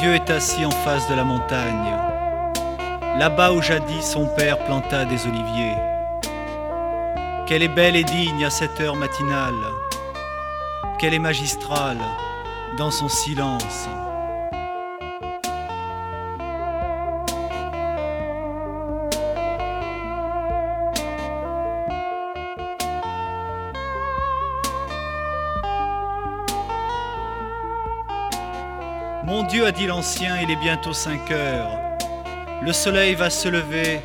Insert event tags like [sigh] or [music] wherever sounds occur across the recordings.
vieux est assis en face de la montagne, là-bas où jadis son père planta des oliviers. Qu'elle est belle et digne à cette heure matinale, qu'elle est magistrale dans son silence. Dit l'ancien, il est bientôt cinq heures. Le soleil va se lever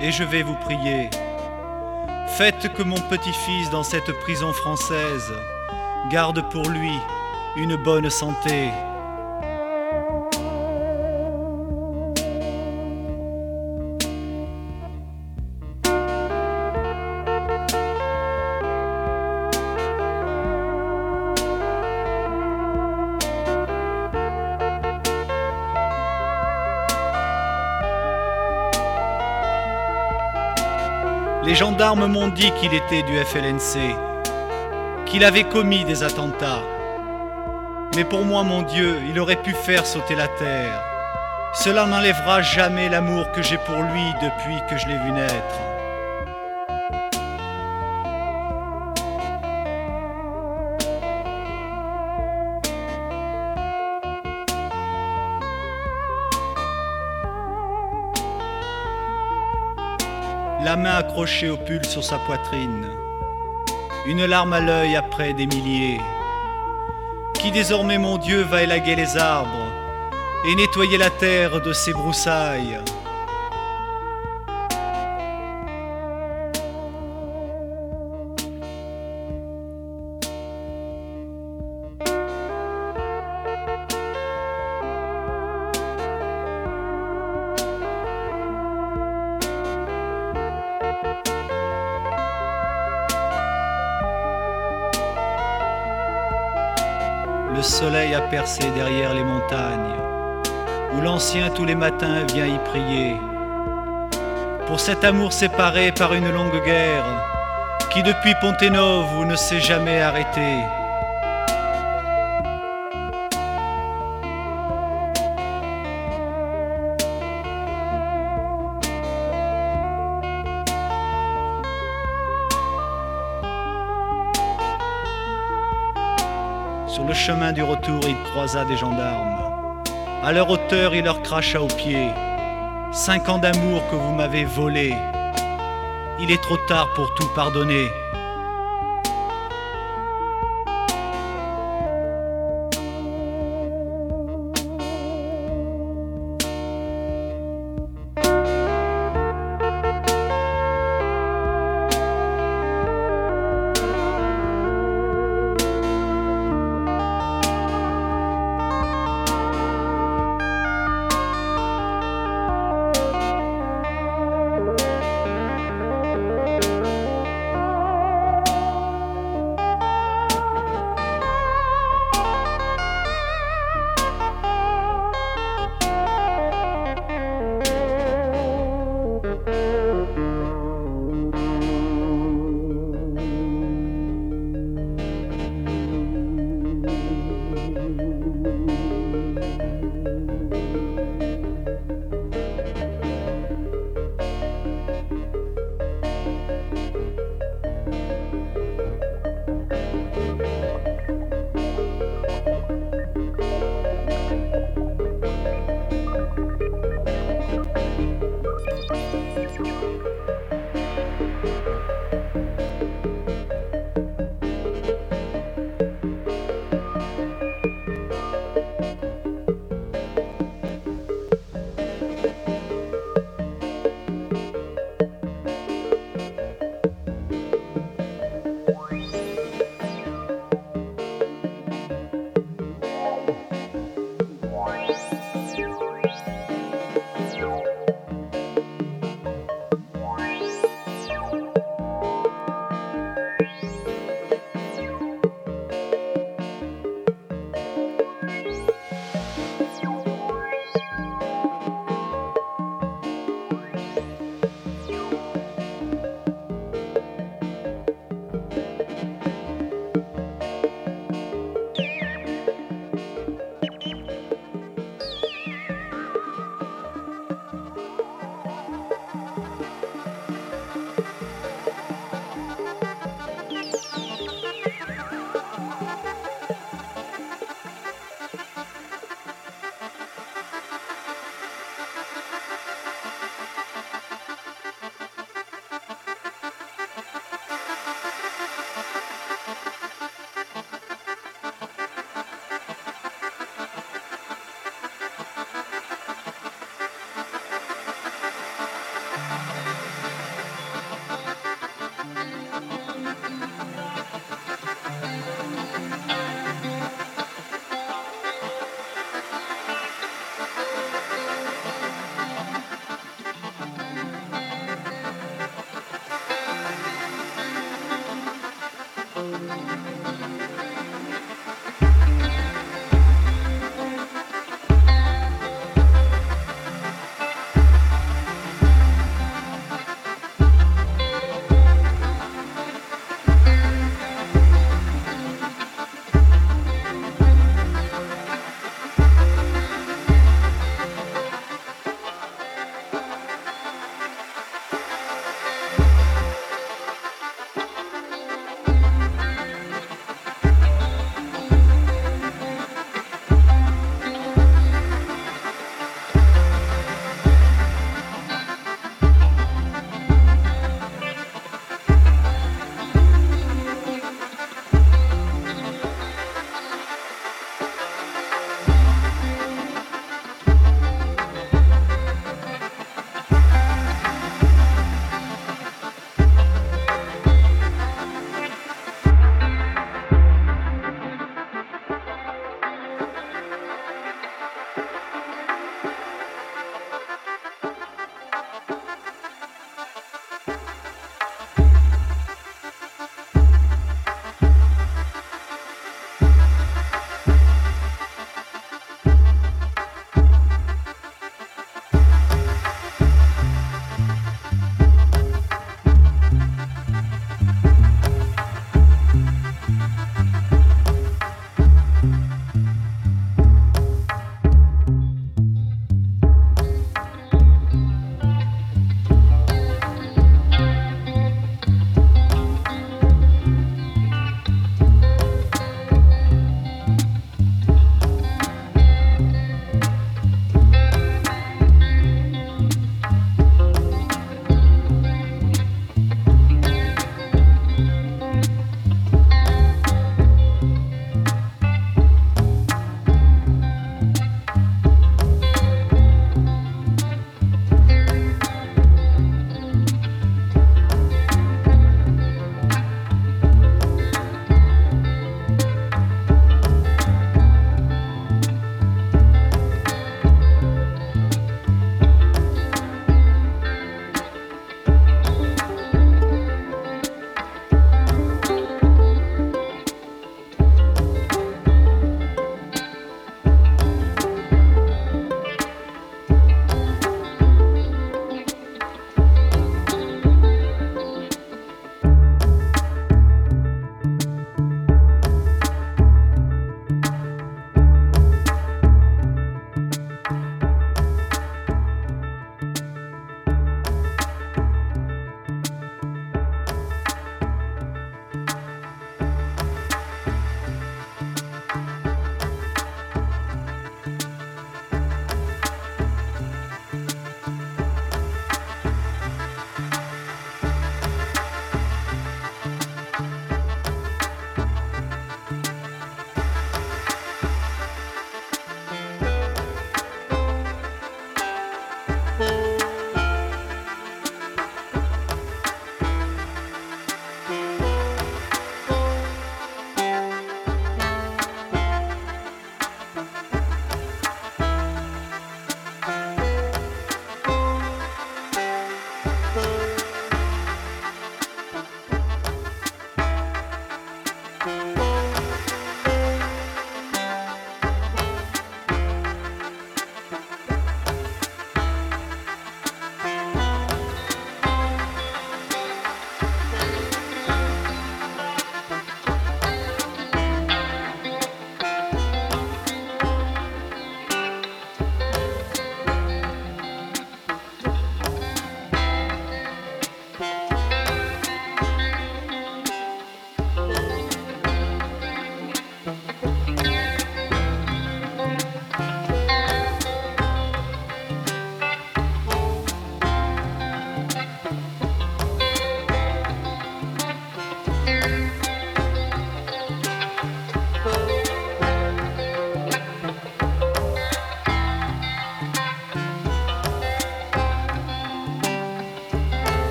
et je vais vous prier. Faites que mon petit-fils dans cette prison française garde pour lui une bonne santé. Les gendarmes m'ont dit qu'il était du FLNC, qu'il avait commis des attentats. Mais pour moi, mon Dieu, il aurait pu faire sauter la terre. Cela n'enlèvera jamais l'amour que j'ai pour lui depuis que je l'ai vu naître. Main accrochée au pull sur sa poitrine, une larme à l'œil après des milliers. Qui désormais, mon Dieu, va élaguer les arbres et nettoyer la terre de ses broussailles. Derrière les montagnes, où l'ancien tous les matins vient y prier. Pour cet amour séparé par une longue guerre, qui depuis Ponténove ne s'est jamais arrêté. Chemin du retour, il croisa des gendarmes. À leur hauteur, il leur cracha aux pieds. Cinq ans d'amour que vous m'avez volé. Il est trop tard pour tout pardonner.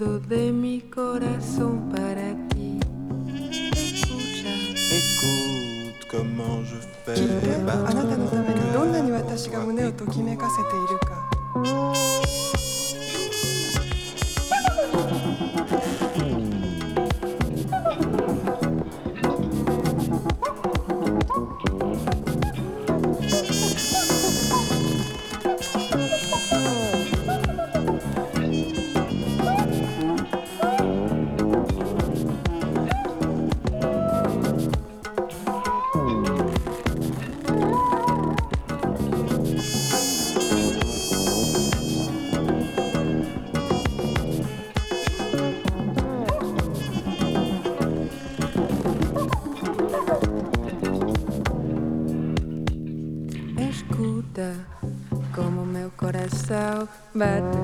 de mi corazón. med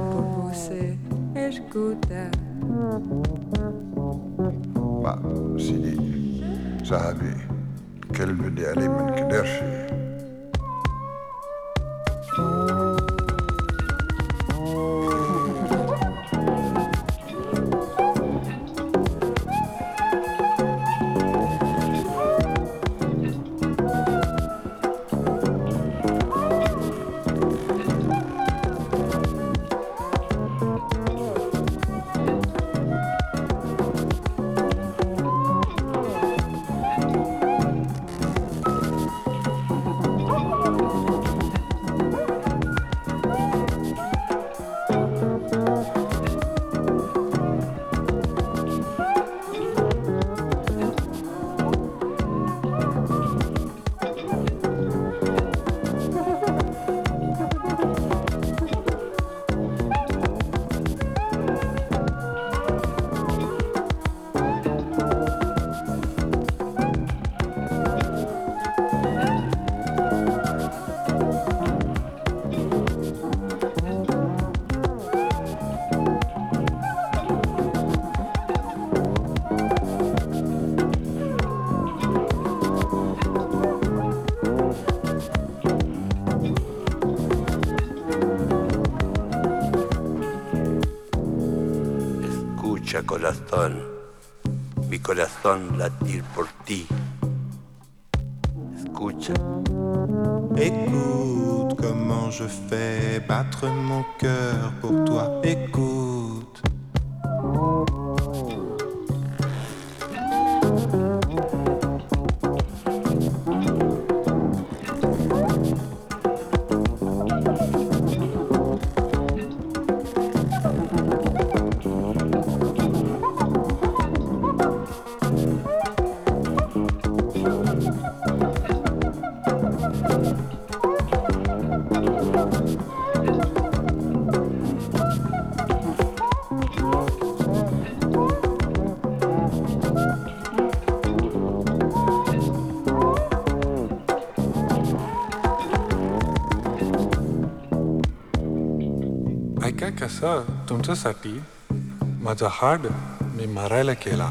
la तुमच्यासाठी माझा हाड मी मारायला केला.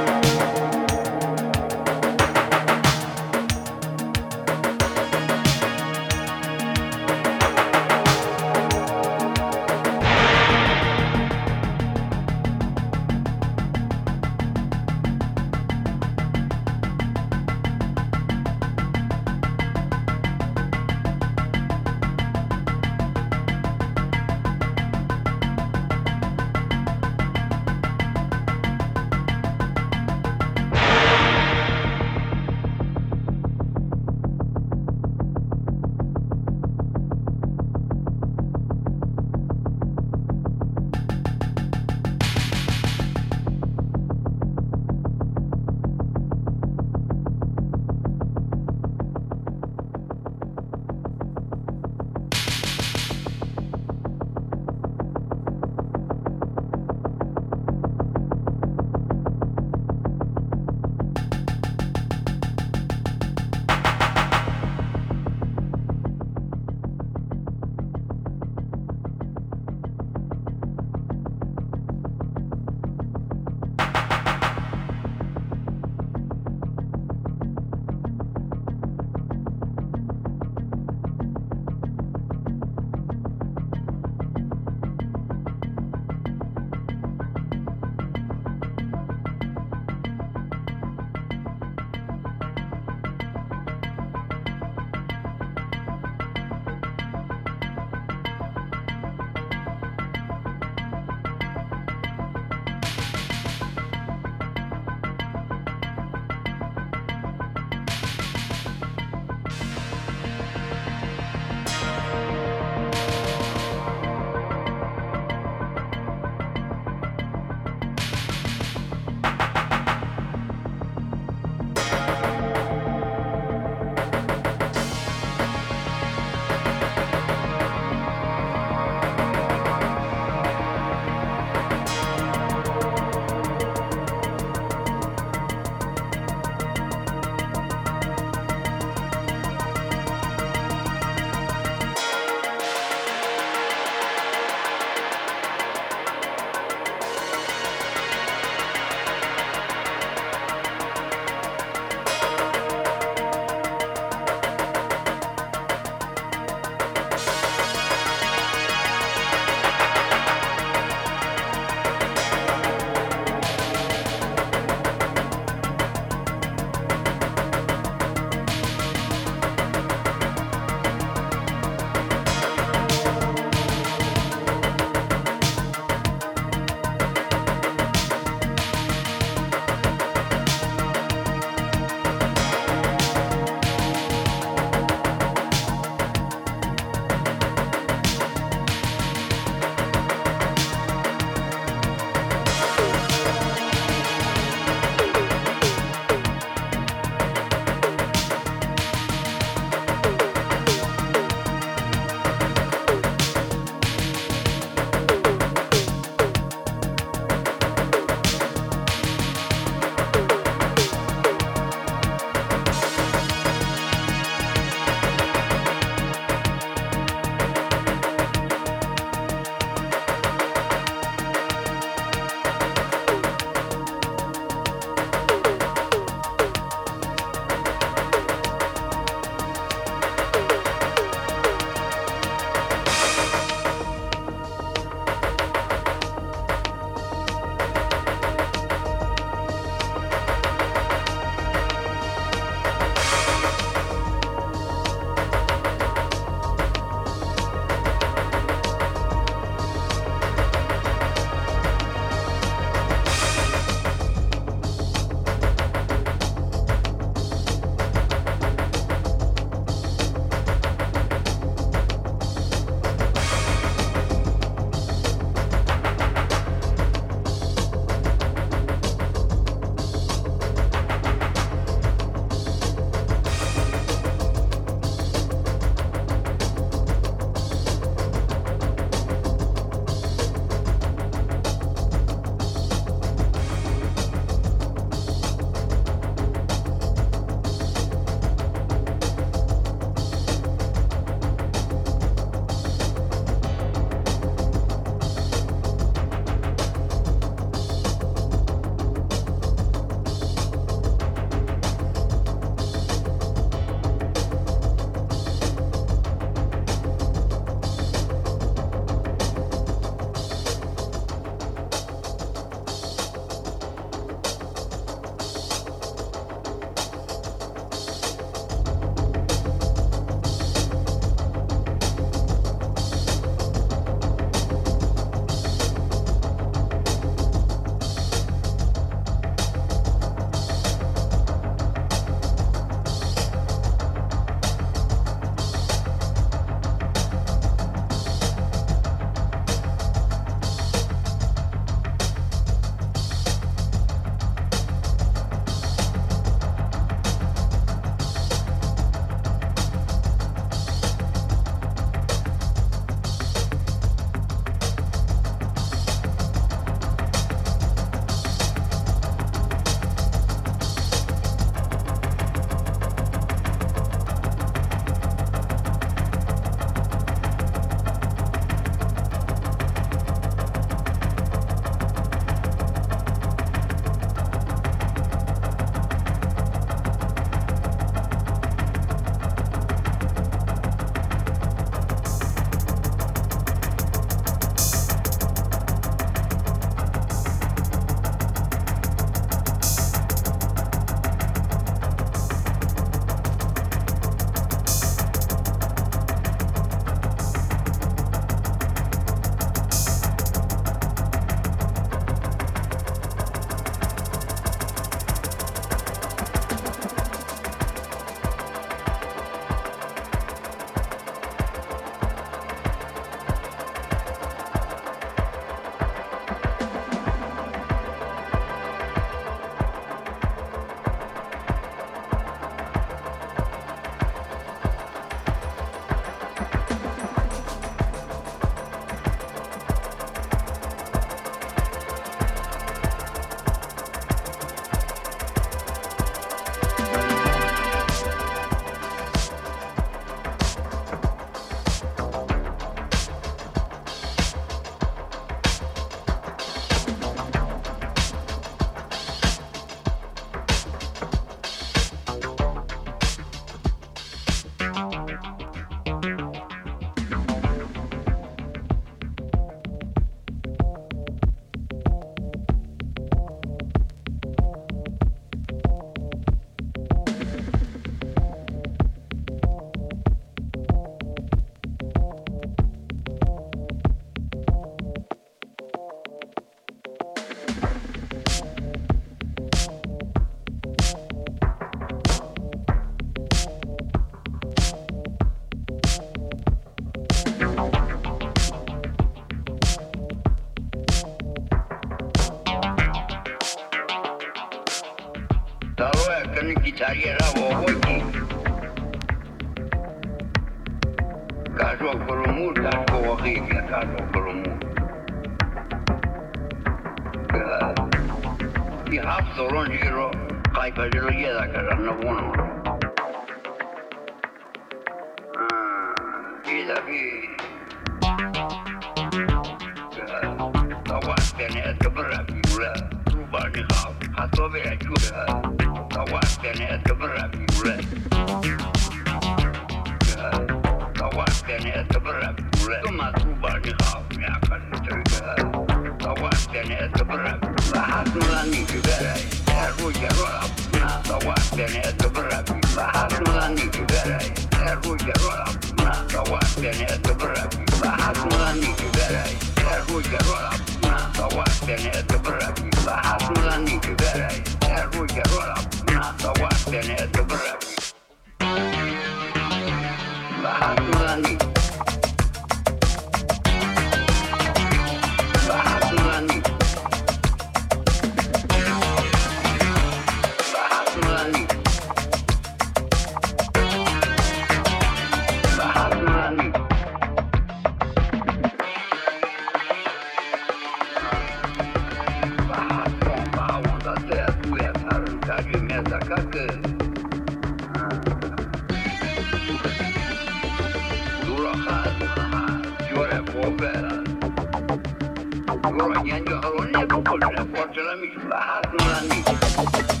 Mi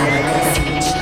Ela é decide.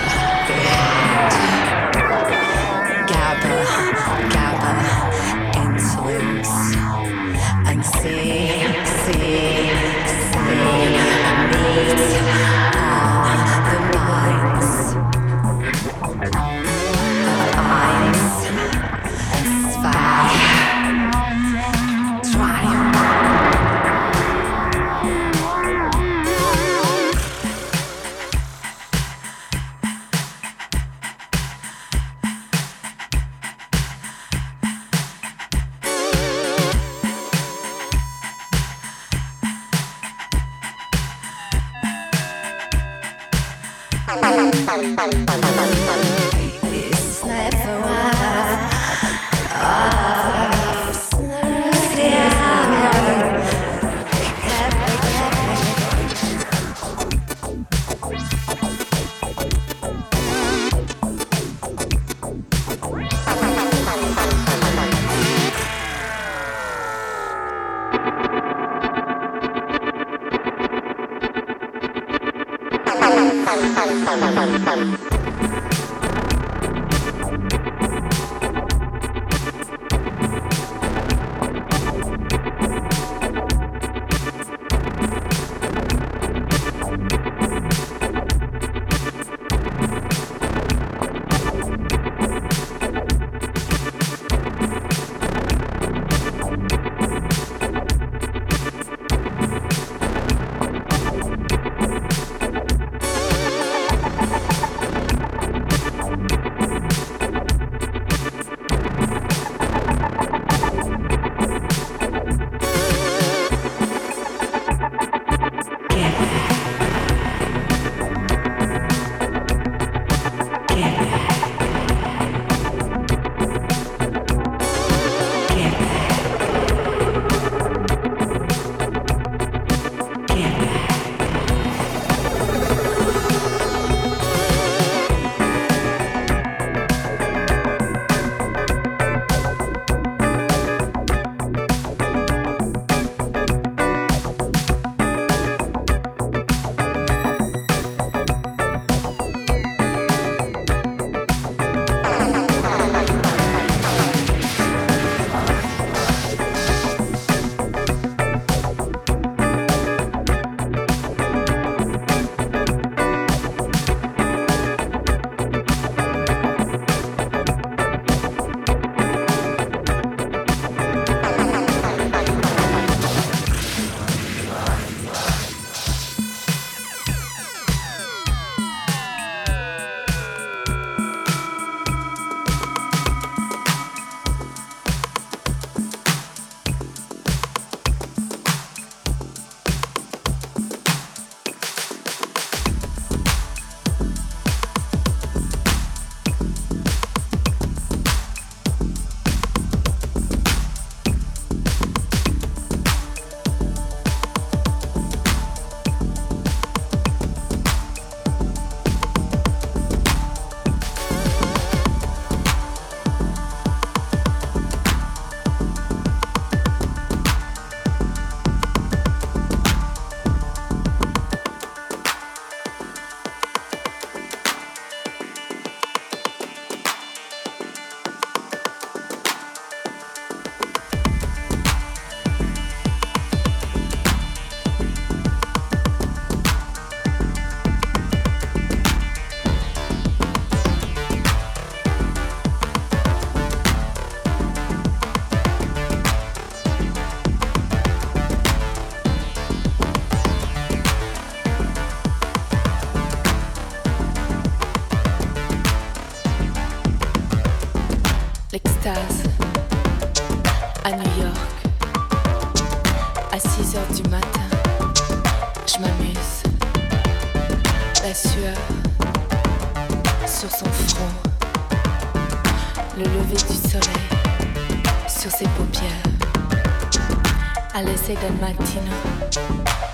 L'essai del mattino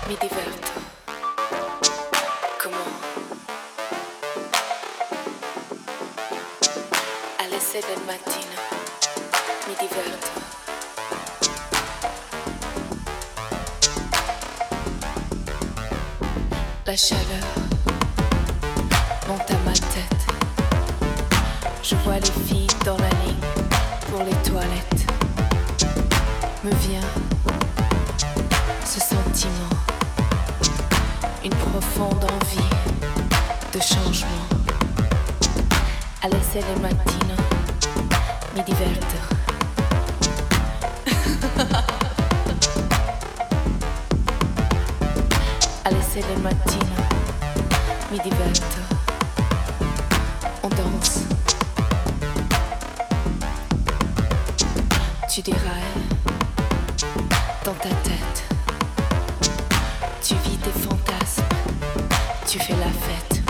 mi diverto. Comment? À l'essai del mattino mi diverto. La chaleur monte à ma tête. Je vois les filles dans la ligne pour les toilettes. Me vient 7 del mattino mi diverto. [laughs] Alle 6 del mattino mi diverto. On danse. Tu dirais eh, dans ta tête. Tu vis tes fantasmes. Tu fais la fête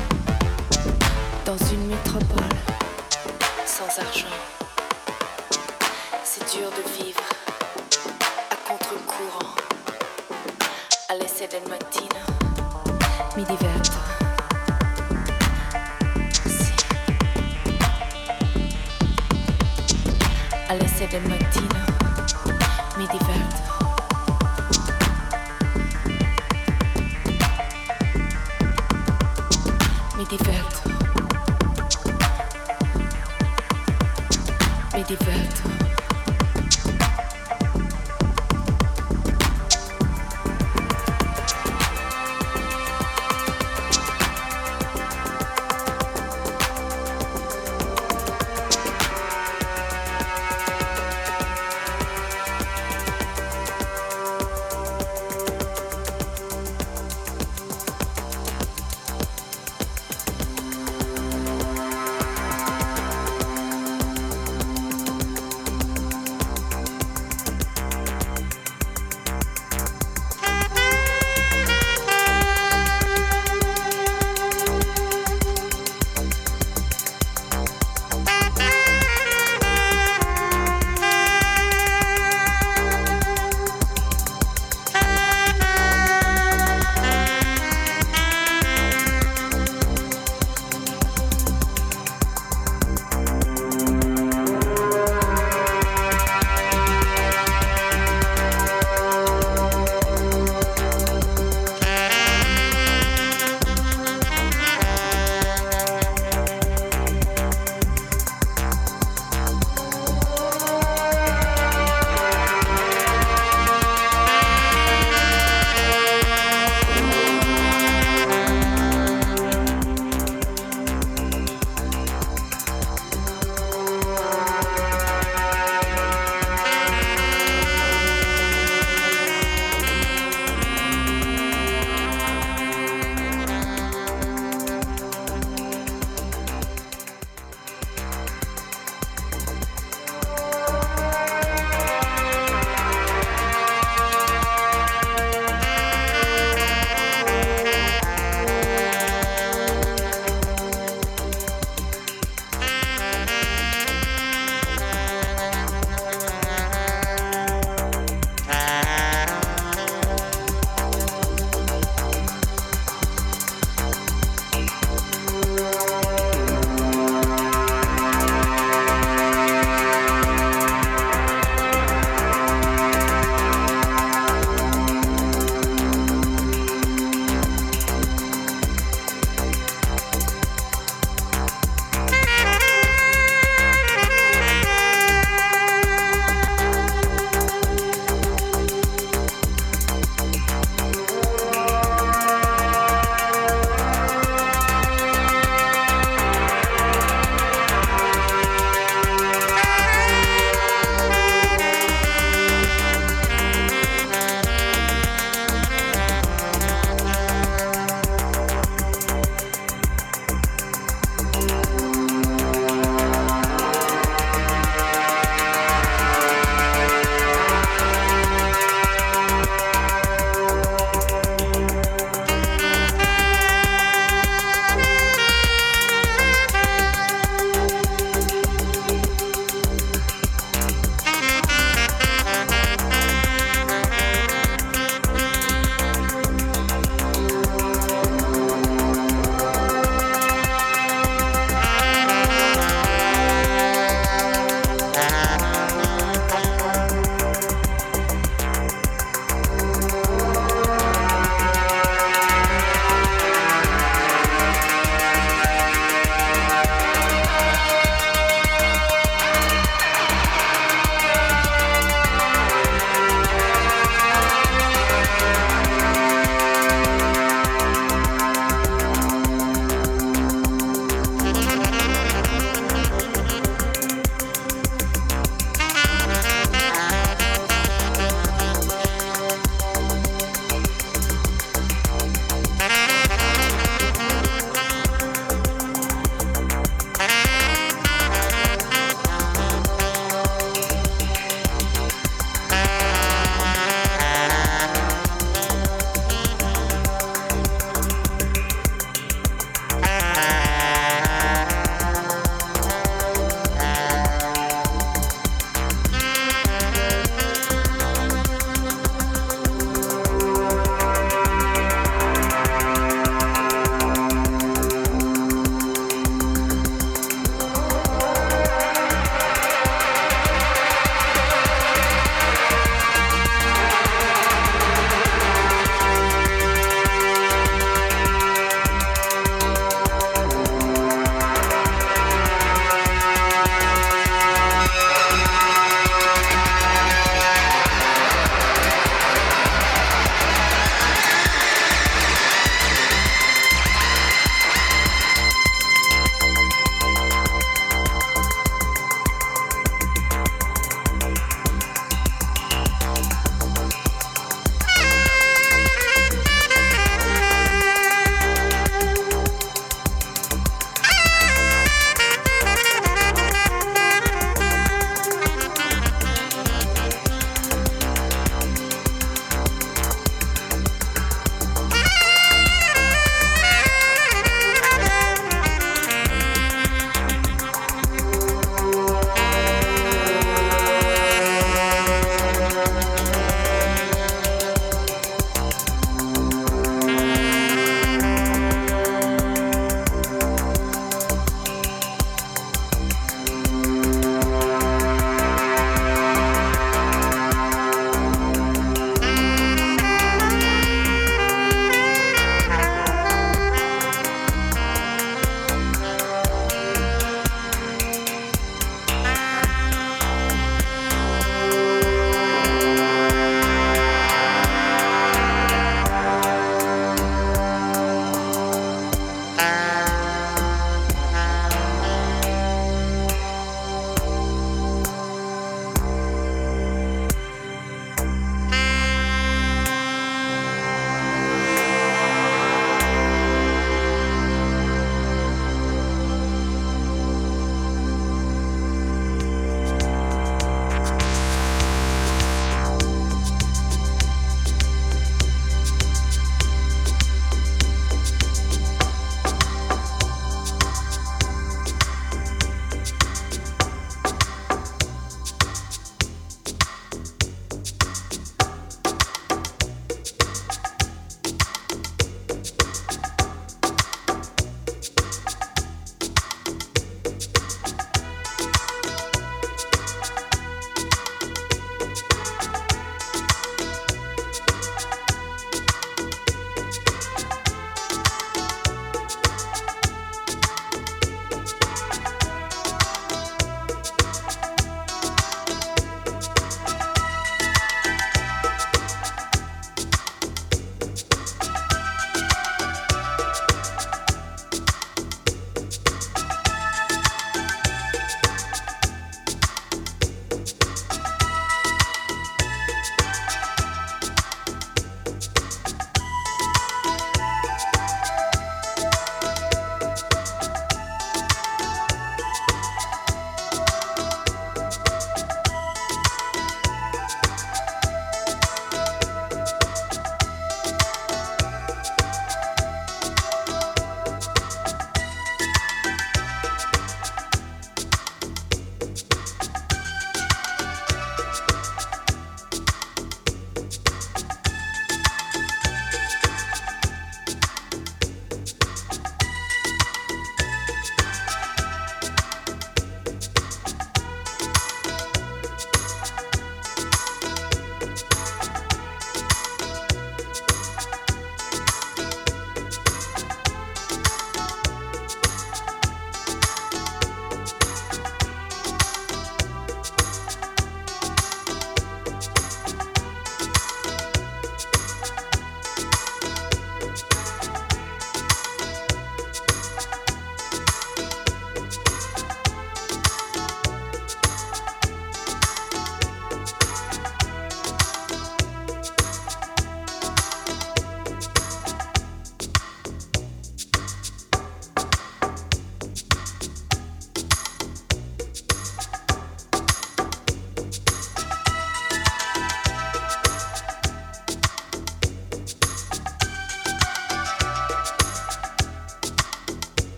dans une métropole.